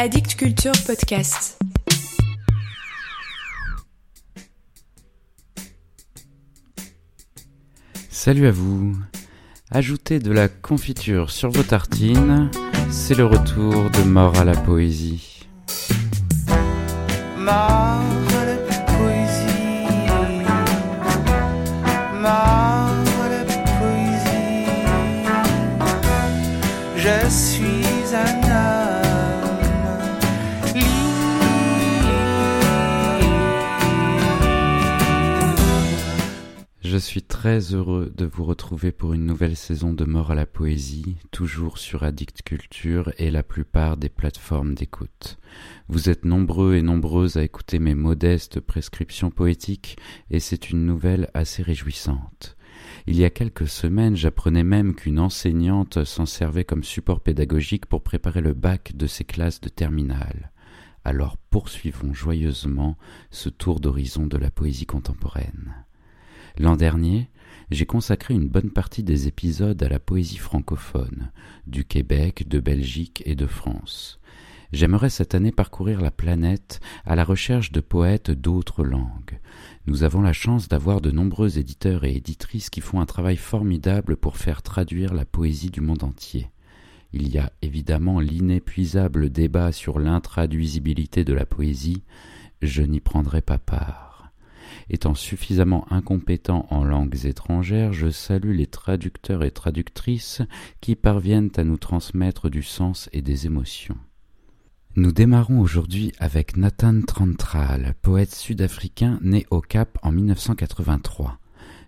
Addict Culture Podcast. Salut à vous. Ajoutez de la confiture sur vos tartines, c'est le retour de Mort à la poésie. Mort à la poésie. Mort à la poésie. Je suis un Je suis très heureux de vous retrouver pour une nouvelle saison de Mort à la poésie, toujours sur Addict Culture et la plupart des plateformes d'écoute. Vous êtes nombreux et nombreuses à écouter mes modestes prescriptions poétiques et c'est une nouvelle assez réjouissante. Il y a quelques semaines, j'apprenais même qu'une enseignante s'en servait comme support pédagogique pour préparer le bac de ses classes de terminale. Alors poursuivons joyeusement ce tour d'horizon de la poésie contemporaine. L'an dernier, j'ai consacré une bonne partie des épisodes à la poésie francophone, du Québec, de Belgique et de France. J'aimerais cette année parcourir la planète à la recherche de poètes d'autres langues. Nous avons la chance d'avoir de nombreux éditeurs et éditrices qui font un travail formidable pour faire traduire la poésie du monde entier. Il y a évidemment l'inépuisable débat sur l'intraduisibilité de la poésie, je n'y prendrai pas part. Étant suffisamment incompétent en langues étrangères, je salue les traducteurs et traductrices qui parviennent à nous transmettre du sens et des émotions. Nous démarrons aujourd'hui avec Nathan Trantral, poète sud-africain né au Cap en 1983.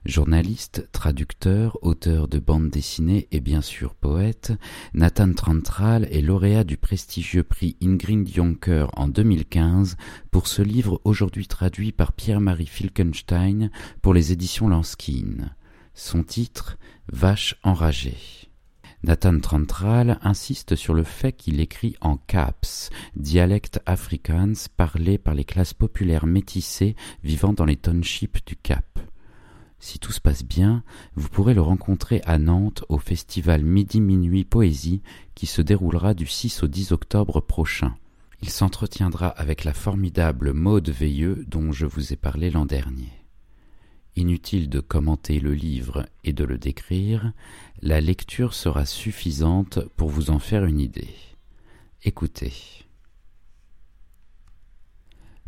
Journaliste, traducteur, auteur de bandes dessinées et bien sûr poète, Nathan Trantral est lauréat du prestigieux prix Ingrid Jonker en 2015 pour ce livre aujourd'hui traduit par Pierre-Marie Filkenstein pour les éditions Lanskin. Son titre Vache enragée. Nathan Trantral insiste sur le fait qu'il écrit en caps, dialecte afrikaans parlé par les classes populaires métissées vivant dans les townships du Cap. Si tout se passe bien, vous pourrez le rencontrer à Nantes au festival Midi Minuit Poésie qui se déroulera du 6 au 10 octobre prochain. Il s'entretiendra avec la formidable Maude Veilleux dont je vous ai parlé l'an dernier. Inutile de commenter le livre et de le décrire, la lecture sera suffisante pour vous en faire une idée. Écoutez.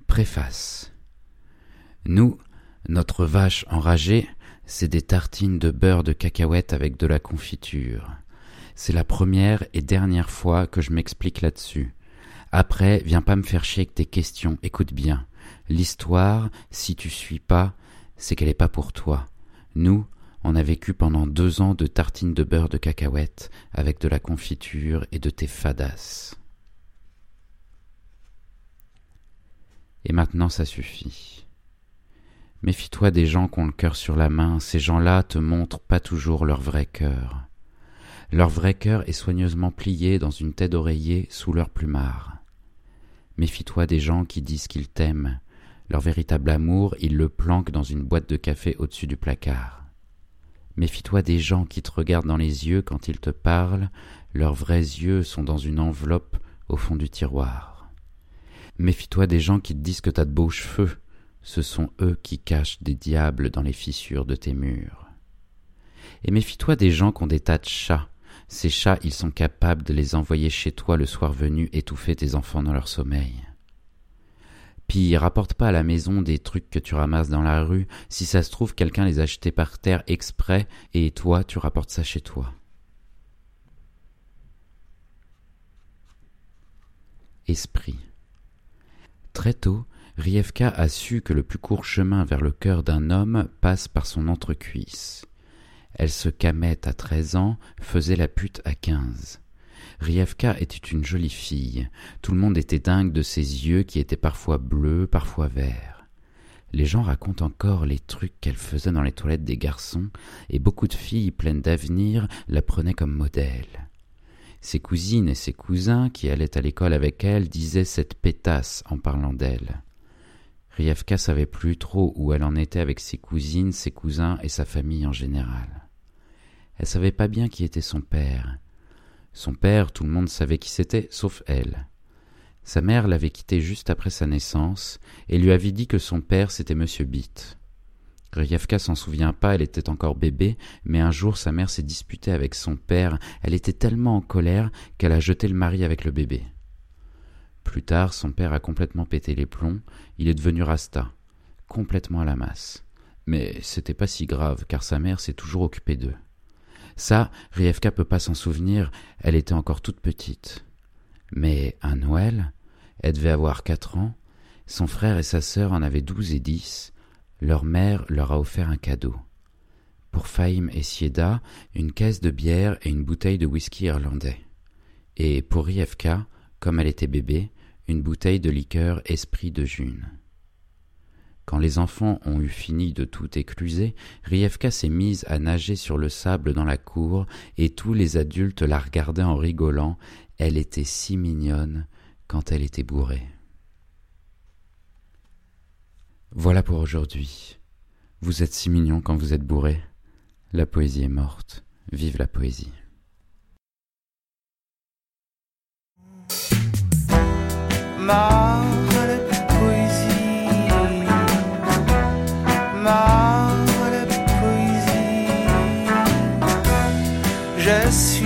Préface. Nous, notre vache enragée, c'est des tartines de beurre de cacahuète avec de la confiture. C'est la première et dernière fois que je m'explique là-dessus. Après, viens pas me faire chier avec tes questions, écoute bien. L'histoire, si tu suis pas, c'est qu'elle est pas pour toi. Nous, on a vécu pendant deux ans de tartines de beurre de cacahuète avec de la confiture et de tes fadasses. Et maintenant ça suffit. Méfie-toi des gens qui ont le cœur sur la main, ces gens-là te montrent pas toujours leur vrai cœur. Leur vrai cœur est soigneusement plié dans une tête d'oreiller sous leur plumard. Méfie-toi des gens qui disent qu'ils t'aiment, leur véritable amour, ils le planquent dans une boîte de café au-dessus du placard. Méfie-toi des gens qui te regardent dans les yeux quand ils te parlent, leurs vrais yeux sont dans une enveloppe au fond du tiroir. Méfie-toi des gens qui te disent que t'as de beaux cheveux, ce sont eux qui cachent des diables dans les fissures de tes murs. Et méfie-toi des gens qui ont des tas de chats. Ces chats, ils sont capables de les envoyer chez toi le soir venu étouffer tes enfants dans leur sommeil. Puis rapporte pas à la maison des trucs que tu ramasses dans la rue, si ça se trouve quelqu'un les a jetés par terre exprès et toi tu rapportes ça chez toi. Esprit. Très tôt, Rievka a su que le plus court chemin vers le cœur d'un homme passe par son entrecuisse. Elle se camait à treize ans, faisait la pute à quinze. Rievka était une jolie fille. Tout le monde était dingue de ses yeux qui étaient parfois bleus, parfois verts. Les gens racontent encore les trucs qu'elle faisait dans les toilettes des garçons, et beaucoup de filles pleines d'avenir la prenaient comme modèle. Ses cousines et ses cousins qui allaient à l'école avec elle disaient cette pétasse en parlant d'elle. Rievka savait plus trop où elle en était avec ses cousines, ses cousins et sa famille en général. Elle savait pas bien qui était son père. Son père, tout le monde savait qui c'était, sauf elle. Sa mère l'avait quitté juste après sa naissance et lui avait dit que son père c'était Monsieur Beat. Grievka s'en souvient pas, elle était encore bébé, mais un jour sa mère s'est disputée avec son père, elle était tellement en colère qu'elle a jeté le mari avec le bébé. Plus tard, son père a complètement pété les plombs, il est devenu rasta, complètement à la masse. Mais c'était pas si grave, car sa mère s'est toujours occupée d'eux. Ça, Rievka peut pas s'en souvenir, elle était encore toute petite. Mais à Noël, elle devait avoir quatre ans, son frère et sa sœur en avaient douze et dix, leur mère leur a offert un cadeau. Pour Faïm et Sieda, une caisse de bière et une bouteille de whisky irlandais. Et pour Rievka, comme elle était bébé, une bouteille de liqueur Esprit de June. Quand les enfants ont eu fini de tout écluser, Rievka s'est mise à nager sur le sable dans la cour, et tous les adultes la regardaient en rigolant. Elle était si mignonne quand elle était bourrée. Voilà pour aujourd'hui. Vous êtes si mignon quand vous êtes bourré. La poésie est morte. Vive la poésie. Mort de poésie, mort de poésie. Je suis